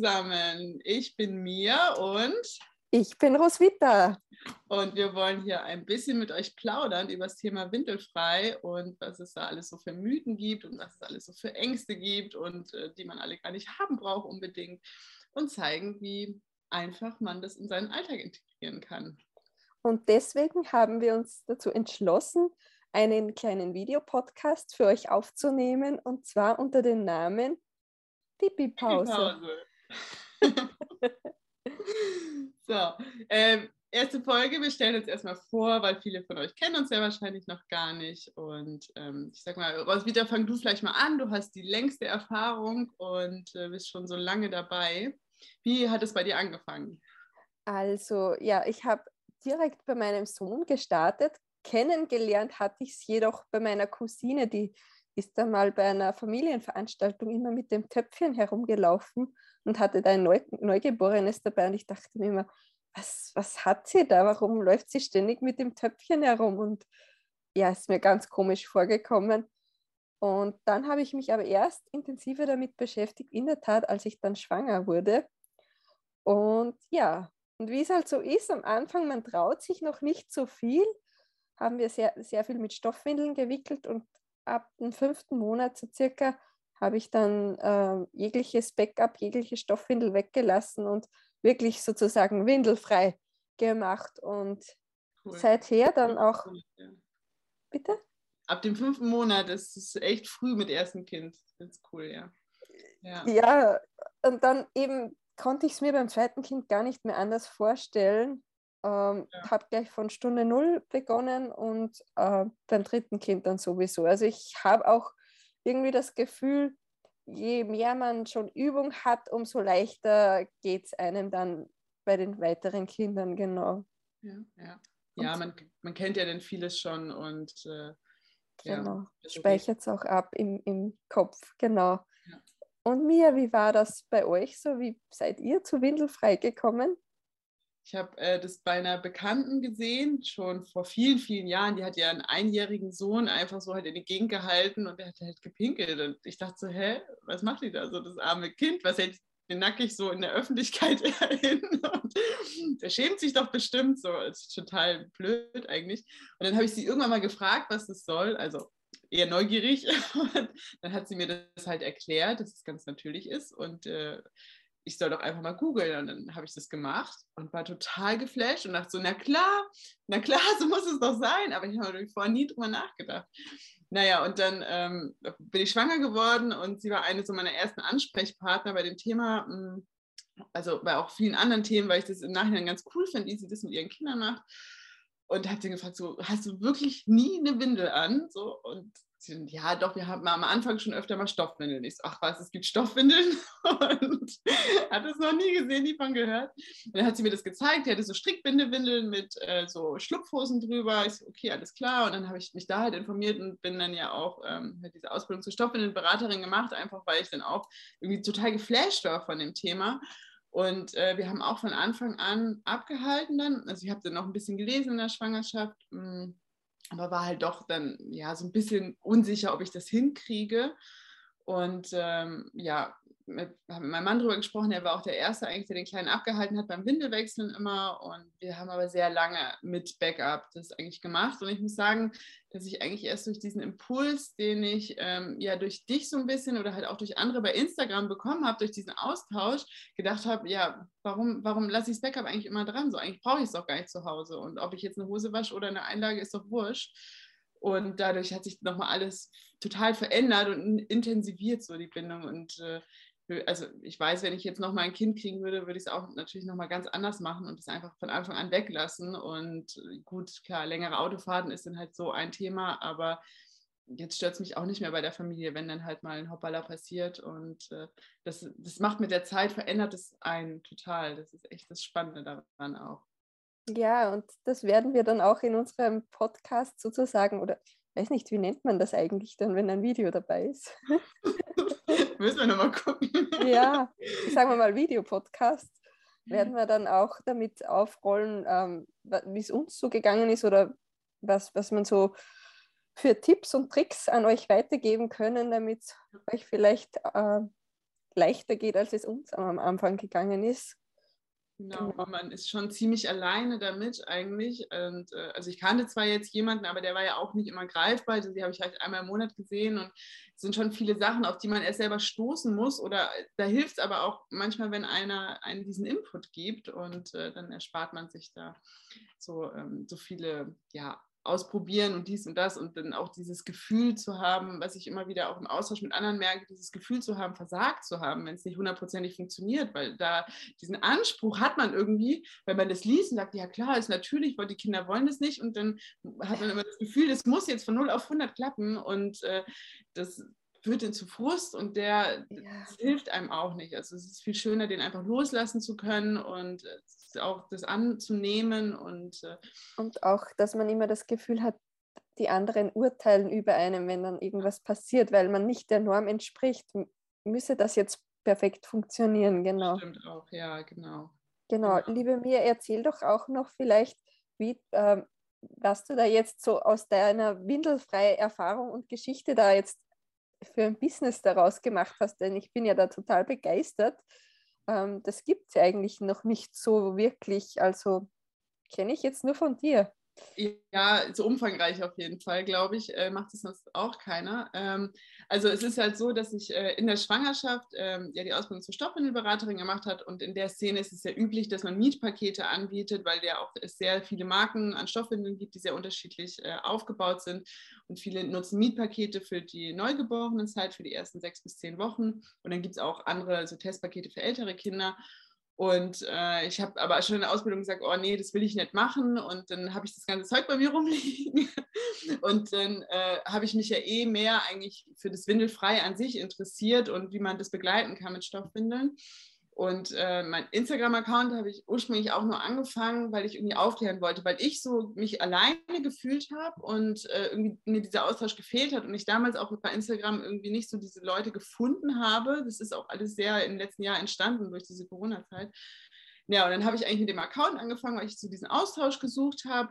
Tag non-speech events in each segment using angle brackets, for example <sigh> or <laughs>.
zusammen. Ich bin Mia und ich bin Roswitha. Und wir wollen hier ein bisschen mit euch plaudern über das Thema Windelfrei und was es da alles so für Mythen gibt und was es alles so für Ängste gibt und äh, die man alle gar nicht haben braucht unbedingt und zeigen, wie einfach man das in seinen Alltag integrieren kann. Und deswegen haben wir uns dazu entschlossen, einen kleinen Videopodcast für euch aufzunehmen und zwar unter dem Namen Pipi-Pause. <laughs> so, ähm, erste Folge. Wir stellen uns erstmal vor, weil viele von euch kennen uns ja wahrscheinlich noch gar nicht. Und ähm, ich sag mal, Roswitha, fang du vielleicht mal an. Du hast die längste Erfahrung und äh, bist schon so lange dabei. Wie hat es bei dir angefangen? Also, ja, ich habe direkt bei meinem Sohn gestartet. Kennengelernt hatte ich es jedoch bei meiner Cousine, die ist dann mal bei einer Familienveranstaltung immer mit dem Töpfchen herumgelaufen und hatte da ein Neu Neugeborenes dabei. Und ich dachte mir immer, was, was hat sie da? Warum läuft sie ständig mit dem Töpfchen herum? Und ja, ist mir ganz komisch vorgekommen. Und dann habe ich mich aber erst intensiver damit beschäftigt, in der Tat, als ich dann schwanger wurde. Und ja, und wie es halt so ist, am Anfang, man traut sich noch nicht so viel, haben wir sehr, sehr viel mit Stoffwindeln gewickelt und ab dem fünften Monat so circa habe ich dann äh, jegliches Backup, jegliche Stoffwindel weggelassen und wirklich sozusagen windelfrei gemacht und cool. seither dann auch. Bitte? Ab dem fünften Monat ist es echt früh mit ersten Kind. Das ist cool, ja. Ja, ja und dann eben konnte ich es mir beim zweiten Kind gar nicht mehr anders vorstellen. Ähm, ja. Habe gleich von Stunde null begonnen und äh, beim dritten Kind dann sowieso. Also ich habe auch irgendwie das Gefühl, je mehr man schon Übung hat, umso leichter geht es einem dann bei den weiteren Kindern, genau. Ja, ja. ja man, man kennt ja dann vieles schon und äh, genau. ja, speichert es auch ab im, im Kopf, genau. Ja. Und Mia, wie war das bei euch so? Wie seid ihr zu Windelfrei gekommen? Ich habe äh, das bei einer Bekannten gesehen, schon vor vielen, vielen Jahren. Die hat ja einen einjährigen Sohn einfach so halt in die Gegend gehalten und der hat halt gepinkelt. Und ich dachte so, hä, was macht die da so, das arme Kind? Was hält den nackig so in der Öffentlichkeit <laughs> hin? Der schämt sich doch bestimmt so. Das ist total blöd eigentlich. Und dann habe ich sie irgendwann mal gefragt, was das soll. Also eher neugierig. <laughs> Und dann hat sie mir das halt erklärt, dass es ganz natürlich ist. Und äh, ich soll doch einfach mal googeln. Und dann habe ich das gemacht und war total geflasht und dachte so, na klar, na klar, <laughs> so muss es doch sein. Aber ich habe vorher nie drüber nachgedacht. Naja, und dann ähm, bin ich schwanger geworden und sie war eine so meiner ersten Ansprechpartner bei dem Thema, hm, also bei auch vielen anderen Themen, weil ich das im Nachhinein ganz cool finde, wie sie das mit ihren Kindern macht. Und hat sie gefragt, so, hast du wirklich nie eine Windel an? So, und Sie, ja, doch, wir haben am Anfang schon öfter mal Stoffwindeln. Ich so, ach was, es gibt Stoffwindeln <laughs> und hat es noch nie gesehen, nie von gehört. Und dann hat sie mir das gezeigt, die hatte so Strickbindewindeln mit äh, so Schlupfhosen drüber. Ich so, okay, alles klar. Und dann habe ich mich da halt informiert und bin dann ja auch ähm, diese Ausbildung zur Stoffwindelberaterin gemacht, einfach weil ich dann auch irgendwie total geflasht war von dem Thema. Und äh, wir haben auch von Anfang an abgehalten dann. Also ich habe dann noch ein bisschen gelesen in der Schwangerschaft. Mh, hm, aber war halt doch dann ja so ein bisschen unsicher, ob ich das hinkriege. Und ähm, ja, mit, habe mit meinem Mann darüber gesprochen, er war auch der Erste eigentlich, der den Kleinen abgehalten hat beim Windelwechseln immer. Und wir haben aber sehr lange mit Backup das eigentlich gemacht. Und ich muss sagen, dass ich eigentlich erst durch diesen Impuls, den ich ähm, ja durch dich so ein bisschen oder halt auch durch andere bei Instagram bekommen habe, durch diesen Austausch, gedacht habe, ja, warum, warum lasse ich das Backup eigentlich immer dran? So, eigentlich brauche ich es doch gar nicht zu Hause. Und ob ich jetzt eine Hose wasche oder eine Einlage, ist doch wurscht. Und dadurch hat sich nochmal alles total verändert und intensiviert, so die Bindung. Und äh, also ich weiß, wenn ich jetzt noch mal ein Kind kriegen würde, würde ich es auch natürlich noch mal ganz anders machen und es einfach von Anfang an weglassen. Und gut, klar, längere Autofahrten ist dann halt so ein Thema, aber jetzt stört es mich auch nicht mehr bei der Familie, wenn dann halt mal ein Hoppala passiert. Und äh, das, das macht mit der Zeit, verändert es einen total. Das ist echt das Spannende daran auch. Ja, und das werden wir dann auch in unserem Podcast sozusagen, oder ich weiß nicht, wie nennt man das eigentlich dann, wenn ein Video dabei ist? <laughs> Müssen wir nochmal gucken. ja, <laughs> sagen wir mal Videopodcast, werden wir dann auch damit aufrollen, ähm, wie es uns so gegangen ist oder was, was man so für Tipps und Tricks an euch weitergeben können, damit euch vielleicht äh, leichter geht, als es uns am Anfang gegangen ist. Genau, genau, man ist schon ziemlich alleine damit eigentlich. Und, äh, also ich kannte zwar jetzt jemanden, aber der war ja auch nicht immer greifbar. Also die habe ich halt einmal im Monat gesehen und es sind schon viele Sachen, auf die man erst selber stoßen muss. Oder da hilft es aber auch manchmal, wenn einer einen diesen Input gibt und äh, dann erspart man sich da so, ähm, so viele ja, ausprobieren und dies und das und dann auch dieses Gefühl zu haben, was ich immer wieder auch im Austausch mit anderen merke, dieses Gefühl zu haben, versagt zu haben, wenn es nicht hundertprozentig funktioniert, weil da diesen Anspruch hat man irgendwie, wenn man das liest und sagt, ja klar, ist natürlich, weil die Kinder wollen das nicht und dann hat man immer das Gefühl, das muss jetzt von 0 auf 100 klappen und äh, das führt den zu Frust und der ja. hilft einem auch nicht. Also es ist viel schöner, den einfach loslassen zu können und auch das anzunehmen und äh und auch, dass man immer das Gefühl hat, die anderen urteilen über einen, wenn dann irgendwas passiert, weil man nicht der Norm entspricht, müsse das jetzt perfekt funktionieren, genau. Stimmt auch, ja, genau. Genau, genau. liebe Mia, erzähl doch auch noch vielleicht, wie, äh, was du da jetzt so aus deiner windelfreien Erfahrung und Geschichte da jetzt für ein Business daraus gemacht hast, denn ich bin ja da total begeistert. Ähm, das gibt es eigentlich noch nicht so wirklich. Also kenne ich jetzt nur von dir. Ja, so umfangreich auf jeden Fall, glaube ich, äh, macht es sonst auch keiner. Ähm, also es ist halt so, dass ich äh, in der Schwangerschaft ähm, ja die Ausbildung zur Stoffwindelberaterin gemacht hat und in der Szene ist es ja üblich, dass man Mietpakete anbietet, weil ja auch es sehr viele Marken an Stoffwindeln gibt, die sehr unterschiedlich äh, aufgebaut sind. Und viele nutzen Mietpakete für die Neugeborenen-Zeit, für die ersten sechs bis zehn Wochen. Und dann gibt es auch andere so Testpakete für ältere Kinder und äh, ich habe aber schon in der Ausbildung gesagt, oh nee, das will ich nicht machen. Und dann habe ich das ganze Zeug bei mir <laughs> rumliegen. Und dann äh, habe ich mich ja eh mehr eigentlich für das Windelfrei an sich interessiert und wie man das begleiten kann mit Stoffwindeln. Und äh, mein Instagram-Account habe ich ursprünglich auch nur angefangen, weil ich irgendwie aufklären wollte, weil ich so mich alleine gefühlt habe und äh, irgendwie mir dieser Austausch gefehlt hat und ich damals auch bei Instagram irgendwie nicht so diese Leute gefunden habe. Das ist auch alles sehr im letzten Jahr entstanden durch diese Corona-Zeit. Ja, und dann habe ich eigentlich mit dem Account angefangen, weil ich so diesen Austausch gesucht habe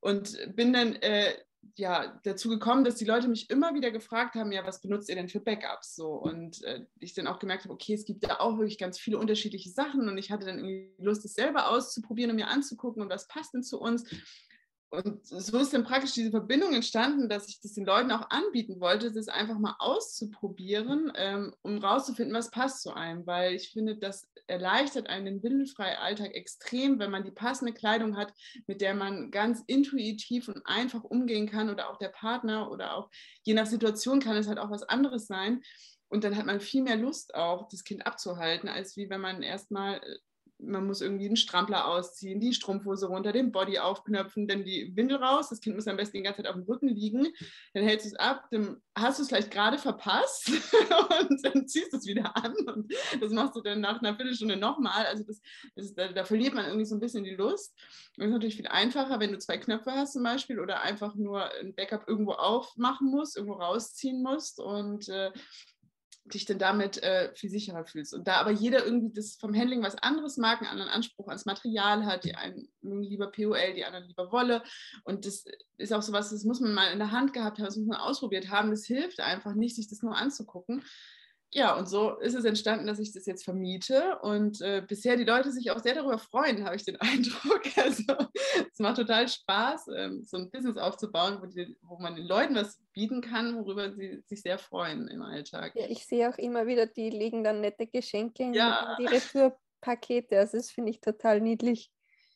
und bin dann äh, ja, dazu gekommen, dass die Leute mich immer wieder gefragt haben, ja, was benutzt ihr denn für Backups? So und äh, ich dann auch gemerkt habe, okay, es gibt da auch wirklich ganz viele unterschiedliche Sachen und ich hatte dann irgendwie Lust, es selber auszuprobieren und mir anzugucken und was passt denn zu uns. Und so ist dann praktisch diese Verbindung entstanden, dass ich das den Leuten auch anbieten wollte, das einfach mal auszuprobieren, ähm, um rauszufinden, was passt zu einem. Weil ich finde, das erleichtert einen den windelfreien Alltag extrem, wenn man die passende Kleidung hat, mit der man ganz intuitiv und einfach umgehen kann oder auch der Partner oder auch je nach Situation kann es halt auch was anderes sein. Und dann hat man viel mehr Lust auch, das Kind abzuhalten, als wie wenn man erstmal äh, man muss irgendwie einen Strampler ausziehen, die Strumpfhose runter, den Body aufknöpfen, dann die Windel raus. Das Kind muss am besten die ganze Zeit auf dem Rücken liegen. Dann hältst du es ab, dann hast du es vielleicht gerade verpasst <laughs> und dann ziehst du es wieder an. Und das machst du dann nach einer Viertelstunde nochmal. Also das, das, da, da, verliert man irgendwie so ein bisschen die Lust. Und das ist natürlich viel einfacher, wenn du zwei Knöpfe hast zum Beispiel oder einfach nur ein Backup irgendwo aufmachen musst, irgendwo rausziehen musst. Und äh, dich dann damit äh, viel sicherer fühlst. Und da aber jeder irgendwie das vom Handling was anderes mag, einen anderen Anspruch ans Material hat, die einen mögen lieber POL, die anderen lieber Wolle. Und das ist auch sowas, das muss man mal in der Hand gehabt haben, das muss man ausprobiert haben. Das hilft einfach nicht, sich das nur anzugucken ja, und so ist es entstanden, dass ich das jetzt vermiete und äh, bisher die Leute sich auch sehr darüber freuen, habe ich den <laughs> Eindruck. Also macht total Spaß, ähm, so ein Business aufzubauen, wo, die, wo, man den Leuten was bieten kann, worüber sie sich sehr freuen im Alltag. Ja, ich sehe auch immer wieder, die legen dann nette Geschenke in ja. die Retourpakete. Also das finde ich total niedlich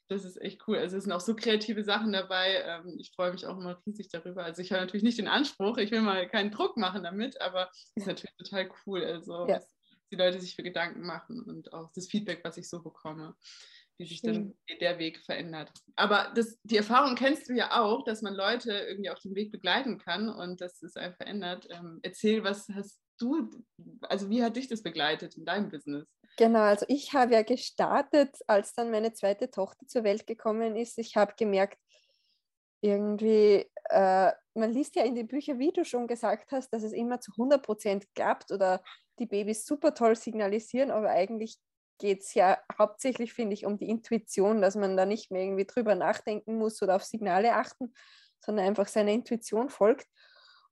das ist echt cool. Also es sind auch so kreative Sachen dabei. Ähm, ich freue mich auch immer riesig darüber. Also ich habe natürlich nicht den Anspruch, ich will mal keinen Druck machen damit, aber es ist natürlich total cool. Also ja. die Leute sich für Gedanken machen und auch das Feedback, was ich so bekomme, wie sich dann der Weg verändert. Aber das, die Erfahrung kennst du ja auch, dass man Leute irgendwie auf dem Weg begleiten kann und dass es einen verändert. Ähm, erzähl, was hast du, also wie hat dich das begleitet in deinem Business? Genau, also ich habe ja gestartet, als dann meine zweite Tochter zur Welt gekommen ist. Ich habe gemerkt, irgendwie, äh, man liest ja in den Büchern, wie du schon gesagt hast, dass es immer zu 100 Prozent klappt oder die Babys super toll signalisieren, aber eigentlich geht es ja hauptsächlich, finde ich, um die Intuition, dass man da nicht mehr irgendwie drüber nachdenken muss oder auf Signale achten, sondern einfach seiner Intuition folgt.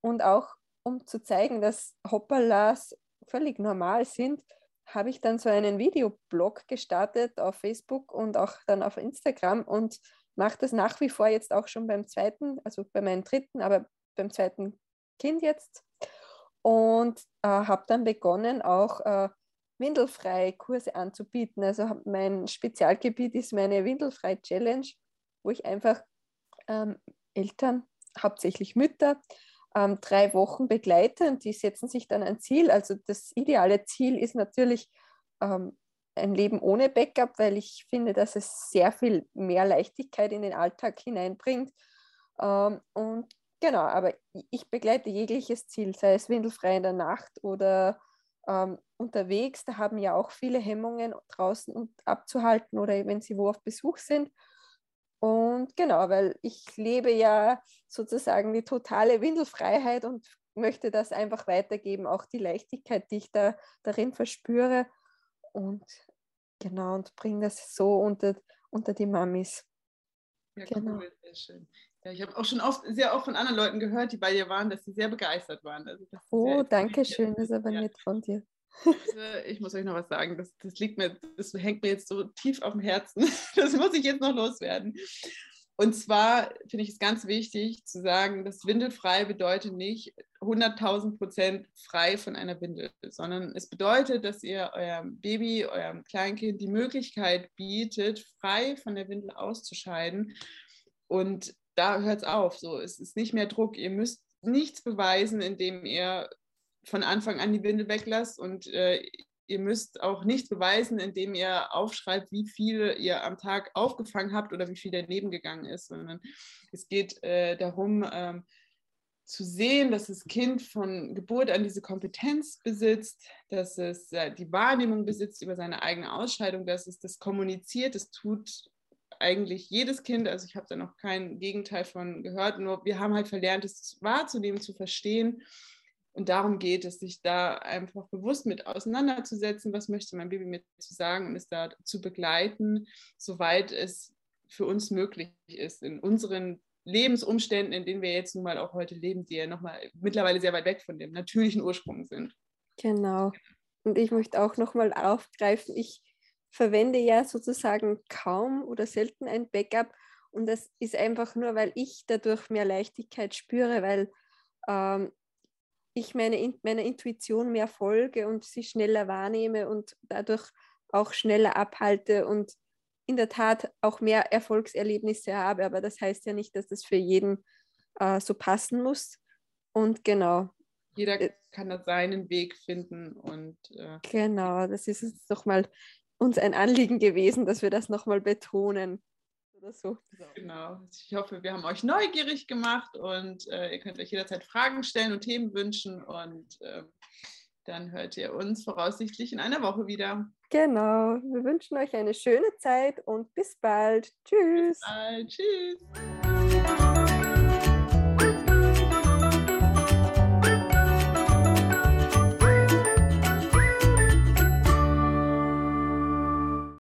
Und auch um zu zeigen, dass Hoppalas völlig normal sind, habe ich dann so einen Videoblog gestartet auf Facebook und auch dann auf Instagram und mache das nach wie vor jetzt auch schon beim zweiten, also bei meinem dritten, aber beim zweiten Kind jetzt. Und äh, habe dann begonnen, auch äh, windelfreie Kurse anzubieten. Also mein Spezialgebiet ist meine windelfreie Challenge, wo ich einfach ähm, Eltern, hauptsächlich Mütter, ähm, drei Wochen begleite und die setzen sich dann ein Ziel. Also das ideale Ziel ist natürlich ähm, ein Leben ohne Backup, weil ich finde, dass es sehr viel mehr Leichtigkeit in den Alltag hineinbringt. Ähm, und genau, aber ich begleite jegliches Ziel, sei es windelfrei in der Nacht oder ähm, unterwegs. Da haben ja auch viele Hemmungen draußen und abzuhalten oder wenn sie wo auf Besuch sind. Und genau, weil ich lebe ja sozusagen die totale Windelfreiheit und möchte das einfach weitergeben, auch die Leichtigkeit, die ich da darin verspüre. Und genau, und bringe das so unter, unter die Mamis. Ja, genau. cool, sehr schön. Ja, ich habe auch schon oft, sehr oft von anderen Leuten gehört, die bei dir waren, dass sie sehr begeistert waren. Also oh, danke schön, das ist aber ja. nett von dir. Ich muss euch noch was sagen, das, das liegt mir, das hängt mir jetzt so tief auf dem Herzen. <laughs> Das muss ich jetzt noch loswerden. Und zwar finde ich es ganz wichtig zu sagen, dass windelfrei bedeutet nicht 100.000 Prozent frei von einer Windel, sondern es bedeutet, dass ihr eurem Baby, eurem Kleinkind die Möglichkeit bietet, frei von der Windel auszuscheiden. Und da hört es auf. So, es ist nicht mehr Druck. Ihr müsst nichts beweisen, indem ihr von Anfang an die Windel weglasst und äh, ihr müsst auch nichts beweisen, indem ihr aufschreibt, wie viel ihr am Tag aufgefangen habt oder wie viel daneben gegangen ist, sondern es geht äh, darum, ähm, zu sehen, dass das Kind von Geburt an diese Kompetenz besitzt, dass es äh, die Wahrnehmung besitzt über seine eigene Ausscheidung, dass es das kommuniziert, das tut eigentlich jedes Kind, also ich habe da noch kein Gegenteil von gehört, nur wir haben halt verlernt, es wahrzunehmen, zu verstehen und darum geht es, sich da einfach bewusst mit auseinanderzusetzen, was möchte mein Baby mir zu sagen und es da zu begleiten, soweit es für uns möglich ist, in unseren Lebensumständen, in denen wir jetzt nun mal auch heute leben, die ja nochmal mittlerweile sehr weit weg von dem natürlichen Ursprung sind. Genau. Und ich möchte auch nochmal aufgreifen, ich verwende ja sozusagen kaum oder selten ein Backup und das ist einfach nur, weil ich dadurch mehr Leichtigkeit spüre, weil ähm, ich meine, meiner Intuition mehr folge und sie schneller wahrnehme und dadurch auch schneller abhalte und in der Tat auch mehr Erfolgserlebnisse habe. Aber das heißt ja nicht, dass das für jeden äh, so passen muss. Und genau. Jeder äh, kann da seinen Weg finden und äh, genau, das ist es doch mal uns ein Anliegen gewesen, dass wir das nochmal betonen oder so. Genau. Ich hoffe, wir haben euch neugierig gemacht und äh, ihr könnt euch jederzeit Fragen stellen und Themen wünschen und äh, dann hört ihr uns voraussichtlich in einer Woche wieder. Genau. Wir wünschen euch eine schöne Zeit und bis bald. Tschüss. Bis bald. Tschüss.